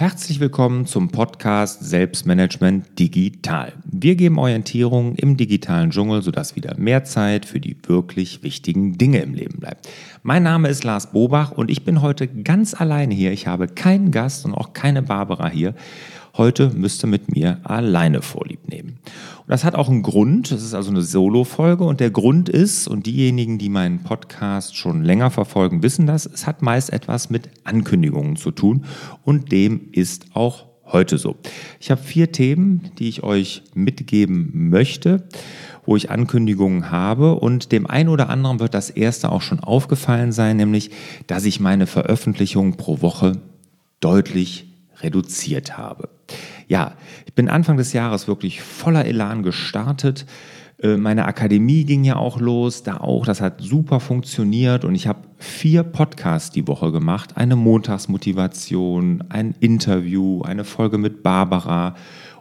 Herzlich willkommen zum Podcast Selbstmanagement Digital. Wir geben Orientierung im digitalen Dschungel, sodass wieder mehr Zeit für die wirklich wichtigen Dinge im Leben bleibt. Mein Name ist Lars Bobach und ich bin heute ganz alleine hier. Ich habe keinen Gast und auch keine Barbara hier. Heute müsste mit mir alleine Vorlieb nehmen. Das hat auch einen Grund. Das ist also eine Solo-Folge. Und der Grund ist, und diejenigen, die meinen Podcast schon länger verfolgen, wissen das, es hat meist etwas mit Ankündigungen zu tun. Und dem ist auch heute so. Ich habe vier Themen, die ich euch mitgeben möchte wo ich Ankündigungen habe und dem einen oder anderen wird das erste auch schon aufgefallen sein, nämlich, dass ich meine Veröffentlichung pro Woche deutlich reduziert habe. Ja, ich bin Anfang des Jahres wirklich voller Elan gestartet. Äh, meine Akademie ging ja auch los, da auch, das hat super funktioniert und ich habe vier Podcasts die Woche gemacht. Eine Montagsmotivation, ein Interview, eine Folge mit Barbara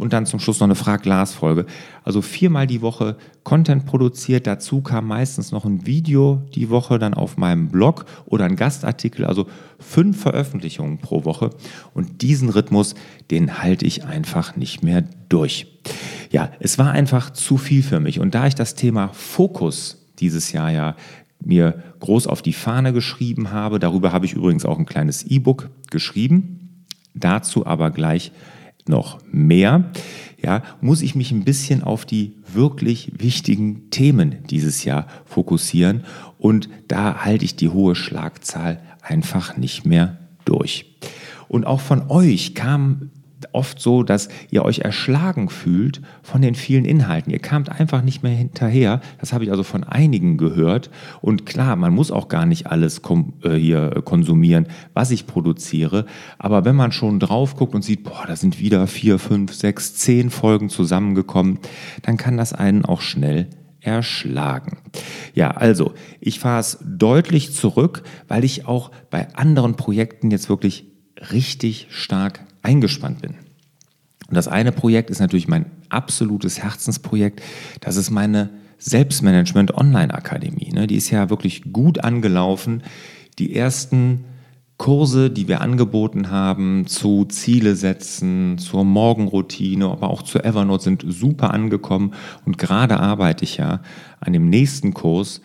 und dann zum Schluss noch eine Frag-Glas-Folge. Also viermal die Woche Content produziert. Dazu kam meistens noch ein Video die Woche dann auf meinem Blog oder ein Gastartikel. Also fünf Veröffentlichungen pro Woche. Und diesen Rhythmus, den halte ich einfach nicht mehr durch. Ja, es war einfach zu viel für mich. Und da ich das Thema Fokus dieses Jahr ja mir groß auf die Fahne geschrieben habe, darüber habe ich übrigens auch ein kleines E-Book geschrieben. Dazu aber gleich noch mehr, ja, muss ich mich ein bisschen auf die wirklich wichtigen Themen dieses Jahr fokussieren und da halte ich die hohe Schlagzahl einfach nicht mehr durch. Und auch von euch kam oft so, dass ihr euch erschlagen fühlt von den vielen Inhalten. Ihr kamt einfach nicht mehr hinterher. Das habe ich also von einigen gehört. Und klar, man muss auch gar nicht alles äh, hier konsumieren, was ich produziere. Aber wenn man schon drauf guckt und sieht, boah, da sind wieder vier, fünf, sechs, zehn Folgen zusammengekommen, dann kann das einen auch schnell erschlagen. Ja, also ich fahre es deutlich zurück, weil ich auch bei anderen Projekten jetzt wirklich richtig stark eingespannt bin. Und das eine Projekt ist natürlich mein absolutes Herzensprojekt. Das ist meine Selbstmanagement Online Akademie. Ne? Die ist ja wirklich gut angelaufen. Die ersten Kurse, die wir angeboten haben zu Ziele setzen, zur Morgenroutine, aber auch zu Evernote sind super angekommen. Und gerade arbeite ich ja an dem nächsten Kurs,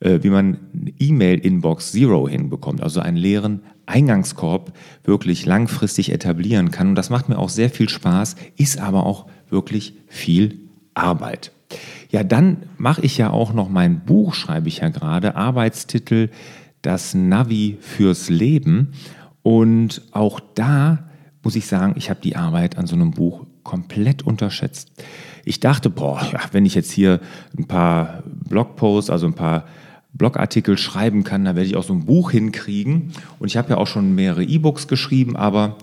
äh, wie man E-Mail-Inbox Zero hinbekommt, also einen leeren Eingangskorb wirklich langfristig etablieren kann. Und das macht mir auch sehr viel Spaß, ist aber auch wirklich viel Arbeit. Ja, dann mache ich ja auch noch mein Buch, schreibe ich ja gerade, Arbeitstitel Das Navi fürs Leben. Und auch da muss ich sagen, ich habe die Arbeit an so einem Buch komplett unterschätzt. Ich dachte, boah, ja, wenn ich jetzt hier ein paar Blogposts, also ein paar Blogartikel schreiben kann, da werde ich auch so ein Buch hinkriegen. Und ich habe ja auch schon mehrere E-Books geschrieben, aber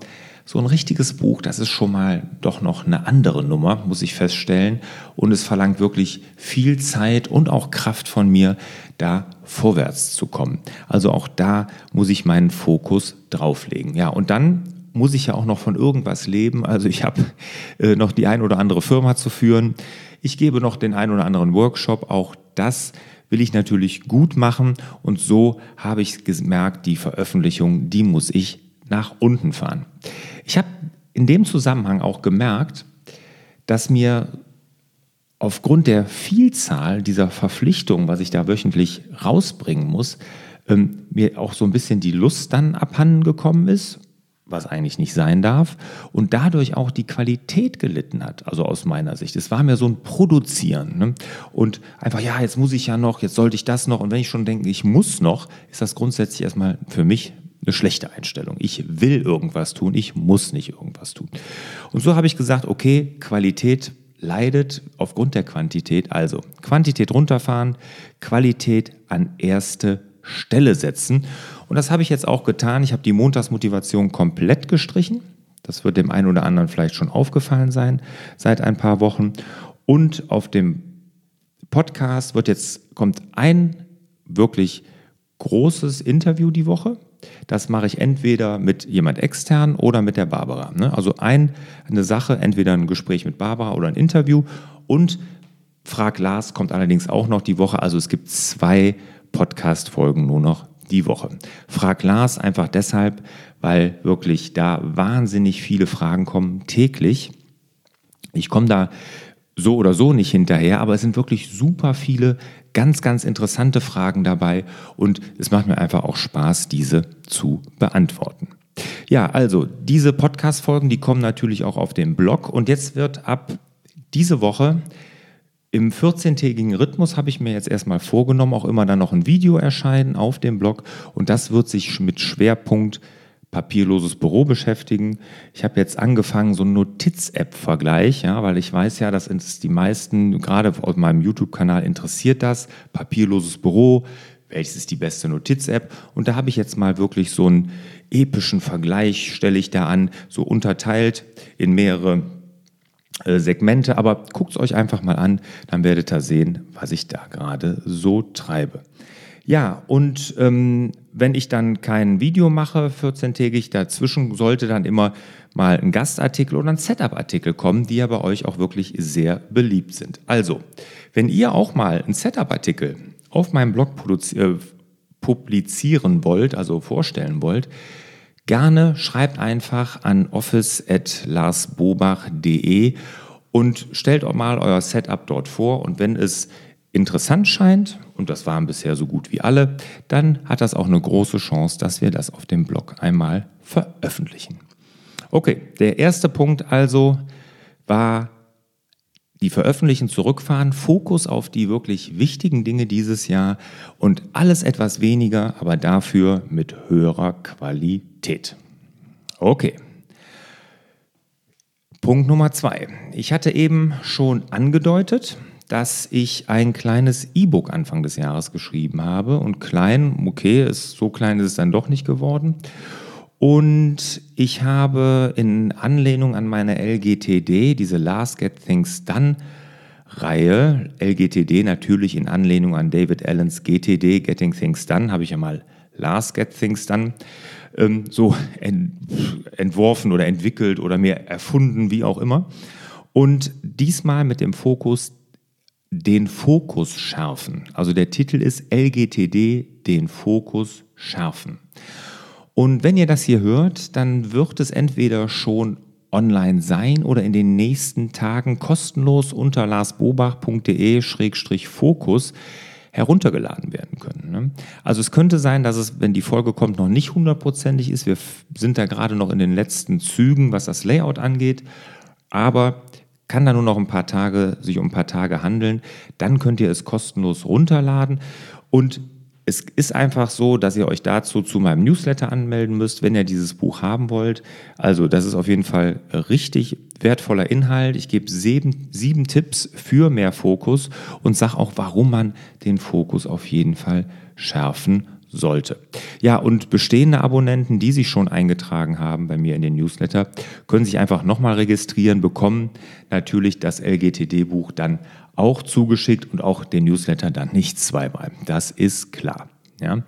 so ein richtiges Buch, das ist schon mal doch noch eine andere Nummer, muss ich feststellen. Und es verlangt wirklich viel Zeit und auch Kraft von mir, da vorwärts zu kommen. Also auch da muss ich meinen Fokus drauflegen. Ja, und dann muss ich ja auch noch von irgendwas leben. Also ich habe äh, noch die ein oder andere Firma zu führen. Ich gebe noch den ein oder anderen Workshop. Auch das will ich natürlich gut machen und so habe ich gemerkt, die Veröffentlichung, die muss ich nach unten fahren. Ich habe in dem Zusammenhang auch gemerkt, dass mir aufgrund der Vielzahl dieser Verpflichtungen, was ich da wöchentlich rausbringen muss, ähm, mir auch so ein bisschen die Lust dann abhanden gekommen ist was eigentlich nicht sein darf und dadurch auch die Qualität gelitten hat, also aus meiner Sicht. Es war mir so ein Produzieren ne? und einfach, ja, jetzt muss ich ja noch, jetzt sollte ich das noch und wenn ich schon denke, ich muss noch, ist das grundsätzlich erstmal für mich eine schlechte Einstellung. Ich will irgendwas tun, ich muss nicht irgendwas tun. Und so habe ich gesagt, okay, Qualität leidet aufgrund der Quantität, also Quantität runterfahren, Qualität an erste Stelle setzen. Und das habe ich jetzt auch getan. Ich habe die Montagsmotivation komplett gestrichen. Das wird dem einen oder anderen vielleicht schon aufgefallen sein seit ein paar Wochen. Und auf dem Podcast wird jetzt, kommt ein wirklich großes Interview die Woche. Das mache ich entweder mit jemand extern oder mit der Barbara. Ne? Also ein, eine Sache, entweder ein Gespräch mit Barbara oder ein Interview. Und Frag Lars kommt allerdings auch noch die Woche. Also es gibt zwei Podcast-Folgen nur noch die Woche. Frag Lars einfach deshalb, weil wirklich da wahnsinnig viele Fragen kommen täglich. Ich komme da so oder so nicht hinterher, aber es sind wirklich super viele ganz, ganz interessante Fragen dabei und es macht mir einfach auch Spaß, diese zu beantworten. Ja, also diese Podcast-Folgen, die kommen natürlich auch auf dem Blog und jetzt wird ab diese Woche im 14-tägigen Rhythmus habe ich mir jetzt erstmal vorgenommen, auch immer dann noch ein Video erscheinen auf dem Blog und das wird sich mit Schwerpunkt papierloses Büro beschäftigen. Ich habe jetzt angefangen, so einen Notiz-App-Vergleich, ja, weil ich weiß ja, dass es die meisten, gerade auf meinem YouTube-Kanal interessiert das, papierloses Büro, welches ist die beste Notiz-App? Und da habe ich jetzt mal wirklich so einen epischen Vergleich, stelle ich da an, so unterteilt in mehrere äh, Segmente. Aber guckt es euch einfach mal an, dann werdet ihr sehen, was ich da gerade so treibe. Ja, und ähm, wenn ich dann kein Video mache, 14-tägig, dazwischen sollte dann immer mal ein Gastartikel oder ein Setup-Artikel kommen, die ja bei euch auch wirklich sehr beliebt sind. Also, wenn ihr auch mal ein Setup-Artikel auf meinem Blog äh, publizieren wollt, also vorstellen wollt, gerne schreibt einfach an office.larsbobach.de und stellt auch mal euer Setup dort vor und wenn es interessant scheint, und das waren bisher so gut wie alle, dann hat das auch eine große Chance, dass wir das auf dem Blog einmal veröffentlichen. Okay, der erste Punkt also war die Veröffentlichen zurückfahren, Fokus auf die wirklich wichtigen Dinge dieses Jahr und alles etwas weniger, aber dafür mit höherer Qualität. Okay. Punkt Nummer zwei. Ich hatte eben schon angedeutet, dass ich ein kleines E-Book Anfang des Jahres geschrieben habe. Und klein, okay, ist, so klein ist es dann doch nicht geworden. Und ich habe in Anlehnung an meine LGTD, diese Last Get Things Done Reihe, LGTD natürlich in Anlehnung an David Allens GTD, Getting Things Done, habe ich ja mal Last Get Things Done ähm, so ent entworfen oder entwickelt oder mehr erfunden, wie auch immer. Und diesmal mit dem Fokus den Fokus schärfen. Also der Titel ist LGTD, den Fokus schärfen. Und wenn ihr das hier hört, dann wird es entweder schon online sein oder in den nächsten Tagen kostenlos unter larsbobach.de-fokus heruntergeladen werden können. Ne? Also es könnte sein, dass es, wenn die Folge kommt, noch nicht hundertprozentig ist. Wir sind da gerade noch in den letzten Zügen, was das Layout angeht. Aber kann da nur noch ein paar Tage, sich um ein paar Tage handeln. Dann könnt ihr es kostenlos runterladen. Und es ist einfach so, dass ihr euch dazu zu meinem Newsletter anmelden müsst, wenn ihr dieses Buch haben wollt. Also das ist auf jeden Fall richtig wertvoller Inhalt. Ich gebe sieben, sieben Tipps für mehr Fokus und sage auch, warum man den Fokus auf jeden Fall schärfen sollte. Ja, und bestehende Abonnenten, die sich schon eingetragen haben bei mir in den Newsletter, können sich einfach nochmal registrieren, bekommen natürlich das LGTD-Buch dann auch zugeschickt und auch den Newsletter dann nicht zweimal. Das ist klar. Ja?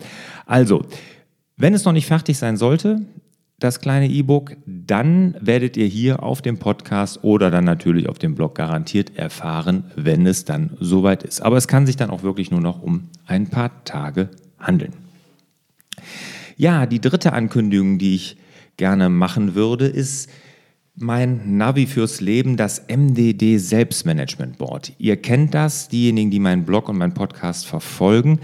Also, wenn es noch nicht fertig sein sollte, das kleine E-Book, dann werdet ihr hier auf dem Podcast oder dann natürlich auf dem Blog garantiert erfahren, wenn es dann soweit ist. Aber es kann sich dann auch wirklich nur noch um ein paar Tage handeln. Ja, die dritte Ankündigung, die ich gerne machen würde, ist mein Navi fürs Leben, das MDD Selbstmanagement Board. Ihr kennt das, diejenigen, die meinen Blog und meinen Podcast verfolgen.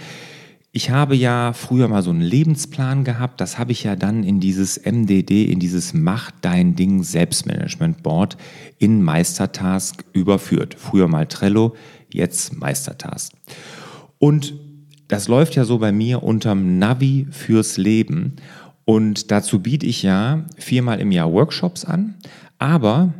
Ich habe ja früher mal so einen Lebensplan gehabt, das habe ich ja dann in dieses MDD, in dieses Mach dein Ding Selbstmanagement Board in Meistertask überführt. Früher mal Trello, jetzt Meistertask. Und das läuft ja so bei mir unterm Navi fürs Leben. Und dazu biete ich ja viermal im Jahr Workshops an. Aber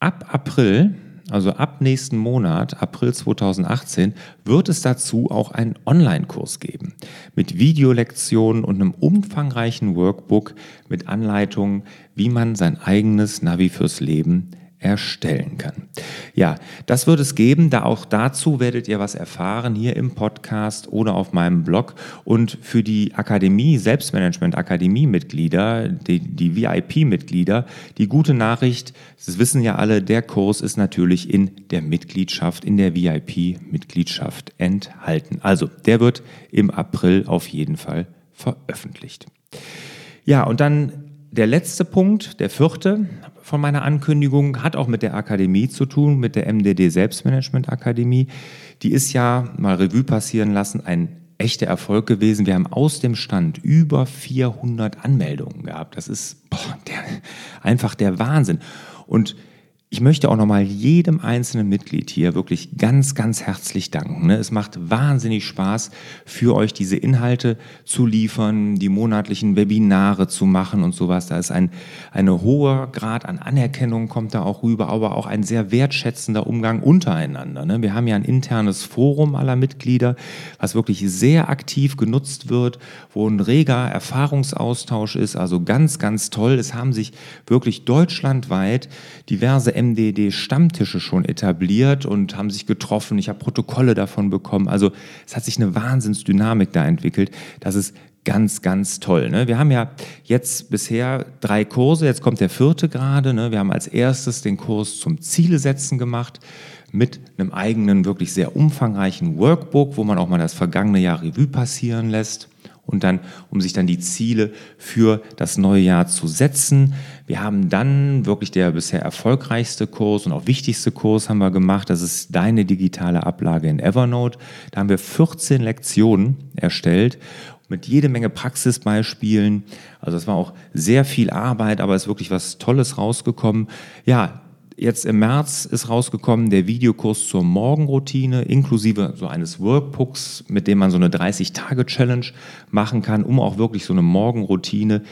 ab April, also ab nächsten Monat, April 2018, wird es dazu auch einen Online-Kurs geben. Mit Videolektionen und einem umfangreichen Workbook mit Anleitungen, wie man sein eigenes Navi fürs Leben erstellen kann. Ja, das wird es geben. Da auch dazu werdet ihr was erfahren hier im Podcast oder auf meinem Blog. Und für die Akademie, Selbstmanagement Akademie-Mitglieder, die, die VIP-Mitglieder, die gute Nachricht, das wissen ja alle, der Kurs ist natürlich in der Mitgliedschaft, in der VIP-Mitgliedschaft enthalten. Also, der wird im April auf jeden Fall veröffentlicht. Ja, und dann der letzte Punkt, der vierte von meiner Ankündigung, hat auch mit der Akademie zu tun, mit der MDD Selbstmanagement Akademie. Die ist ja, mal Revue passieren lassen, ein echter Erfolg gewesen. Wir haben aus dem Stand über 400 Anmeldungen gehabt. Das ist boah, der, einfach der Wahnsinn. Und ich möchte auch nochmal jedem einzelnen Mitglied hier wirklich ganz, ganz herzlich danken. Ne? Es macht wahnsinnig Spaß, für euch diese Inhalte zu liefern, die monatlichen Webinare zu machen und sowas. Da ist ein, ein hoher Grad an Anerkennung kommt da auch rüber, aber auch ein sehr wertschätzender Umgang untereinander. Ne? Wir haben ja ein internes Forum aller Mitglieder, was wirklich sehr aktiv genutzt wird, wo ein reger Erfahrungsaustausch ist. Also ganz, ganz toll. Es haben sich wirklich deutschlandweit diverse MDD-Stammtische schon etabliert und haben sich getroffen. Ich habe Protokolle davon bekommen. Also es hat sich eine Wahnsinnsdynamik da entwickelt. Das ist ganz, ganz toll. Ne? Wir haben ja jetzt bisher drei Kurse, jetzt kommt der vierte gerade. Ne? Wir haben als erstes den Kurs zum Zielesetzen gemacht mit einem eigenen, wirklich sehr umfangreichen Workbook, wo man auch mal das vergangene Jahr Revue passieren lässt und dann, um sich dann die Ziele für das neue Jahr zu setzen. Wir haben dann wirklich der bisher erfolgreichste Kurs und auch wichtigste Kurs haben wir gemacht. Das ist deine digitale Ablage in Evernote. Da haben wir 14 Lektionen erstellt mit jede Menge Praxisbeispielen. Also es war auch sehr viel Arbeit, aber es ist wirklich was Tolles rausgekommen. Ja, Jetzt im März ist rausgekommen der Videokurs zur Morgenroutine inklusive so eines Workbooks, mit dem man so eine 30-Tage-Challenge machen kann, um auch wirklich so eine Morgenroutine,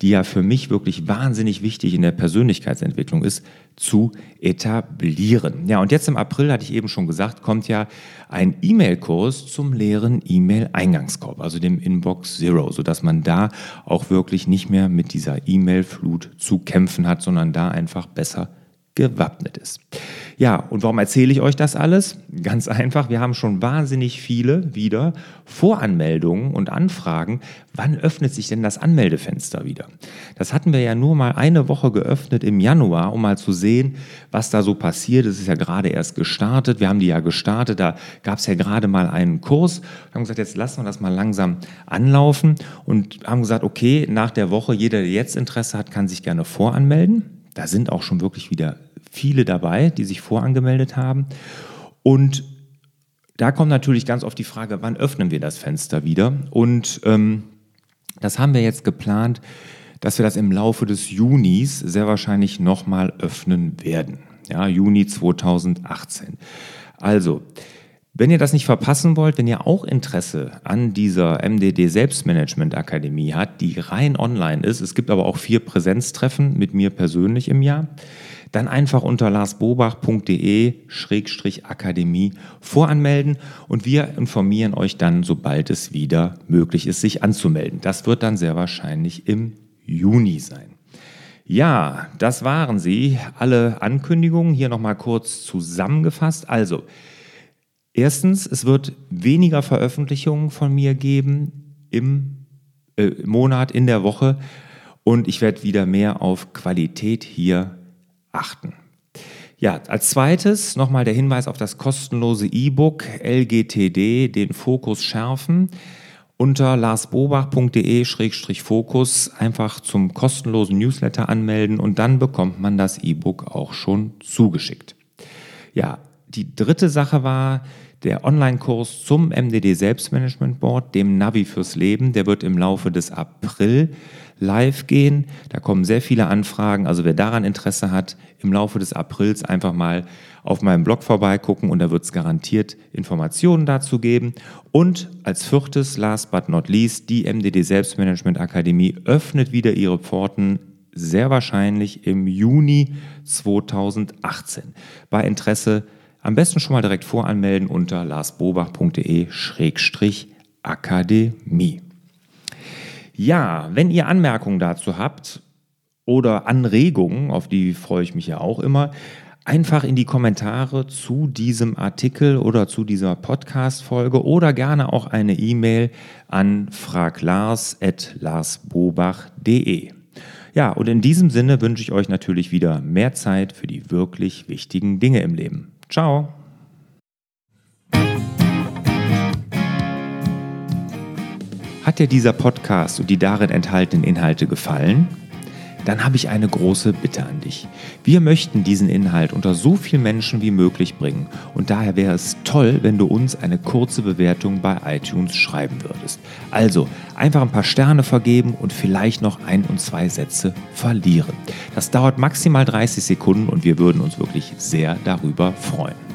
die ja für mich wirklich wahnsinnig wichtig in der Persönlichkeitsentwicklung ist, zu etablieren. Ja, und jetzt im April, hatte ich eben schon gesagt, kommt ja ein E-Mail-Kurs zum leeren E-Mail-Eingangskorb, also dem Inbox Zero, sodass man da auch wirklich nicht mehr mit dieser E-Mail-Flut zu kämpfen hat, sondern da einfach besser gewappnet ist. Ja, und warum erzähle ich euch das alles? Ganz einfach, wir haben schon wahnsinnig viele wieder Voranmeldungen und Anfragen. Wann öffnet sich denn das Anmeldefenster wieder? Das hatten wir ja nur mal eine Woche geöffnet im Januar, um mal zu sehen, was da so passiert. Es ist ja gerade erst gestartet. Wir haben die ja gestartet, da gab es ja gerade mal einen Kurs. Wir haben gesagt, jetzt lassen wir das mal langsam anlaufen und haben gesagt, okay, nach der Woche, jeder, der jetzt Interesse hat, kann sich gerne voranmelden. Da sind auch schon wirklich wieder viele dabei, die sich vorangemeldet haben. Und da kommt natürlich ganz oft die Frage, wann öffnen wir das Fenster wieder? Und ähm, das haben wir jetzt geplant, dass wir das im Laufe des Junis sehr wahrscheinlich nochmal öffnen werden. Ja, Juni 2018. Also, wenn ihr das nicht verpassen wollt, wenn ihr auch Interesse an dieser MDD Selbstmanagement Akademie habt, die rein online ist, es gibt aber auch vier Präsenztreffen mit mir persönlich im Jahr, dann einfach unter larsbobach.de-akademie voranmelden und wir informieren euch dann, sobald es wieder möglich ist, sich anzumelden. Das wird dann sehr wahrscheinlich im Juni sein. Ja, das waren sie, alle Ankündigungen hier nochmal kurz zusammengefasst. Also, Erstens, es wird weniger Veröffentlichungen von mir geben im äh, Monat, in der Woche und ich werde wieder mehr auf Qualität hier achten. Ja, als zweites nochmal der Hinweis auf das kostenlose E-Book LGTD, den Fokus schärfen. Unter larsbobach.de-fokus einfach zum kostenlosen Newsletter anmelden und dann bekommt man das E-Book auch schon zugeschickt. Ja, die dritte Sache war der Online-Kurs zum MDD Selbstmanagement Board, dem Navi fürs Leben. Der wird im Laufe des April live gehen. Da kommen sehr viele Anfragen. Also wer daran Interesse hat, im Laufe des Aprils einfach mal auf meinem Blog vorbeigucken und da wird es garantiert Informationen dazu geben. Und als viertes, last but not least, die MDD Selbstmanagement Akademie öffnet wieder ihre Pforten sehr wahrscheinlich im Juni 2018. Bei Interesse am besten schon mal direkt voranmelden unter larsbobach.de-akademie. Ja, wenn ihr Anmerkungen dazu habt oder Anregungen, auf die freue ich mich ja auch immer, einfach in die Kommentare zu diesem Artikel oder zu dieser Podcast-Folge oder gerne auch eine E-Mail an fraglars.larsbobach.de. Ja, und in diesem Sinne wünsche ich euch natürlich wieder mehr Zeit für die wirklich wichtigen Dinge im Leben. Ciao. dir dieser Podcast und die darin enthaltenen Inhalte gefallen? Dann habe ich eine große Bitte an dich. Wir möchten diesen Inhalt unter so vielen Menschen wie möglich bringen und daher wäre es toll, wenn du uns eine kurze Bewertung bei iTunes schreiben würdest. Also einfach ein paar Sterne vergeben und vielleicht noch ein und zwei Sätze verlieren. Das dauert maximal 30 Sekunden und wir würden uns wirklich sehr darüber freuen.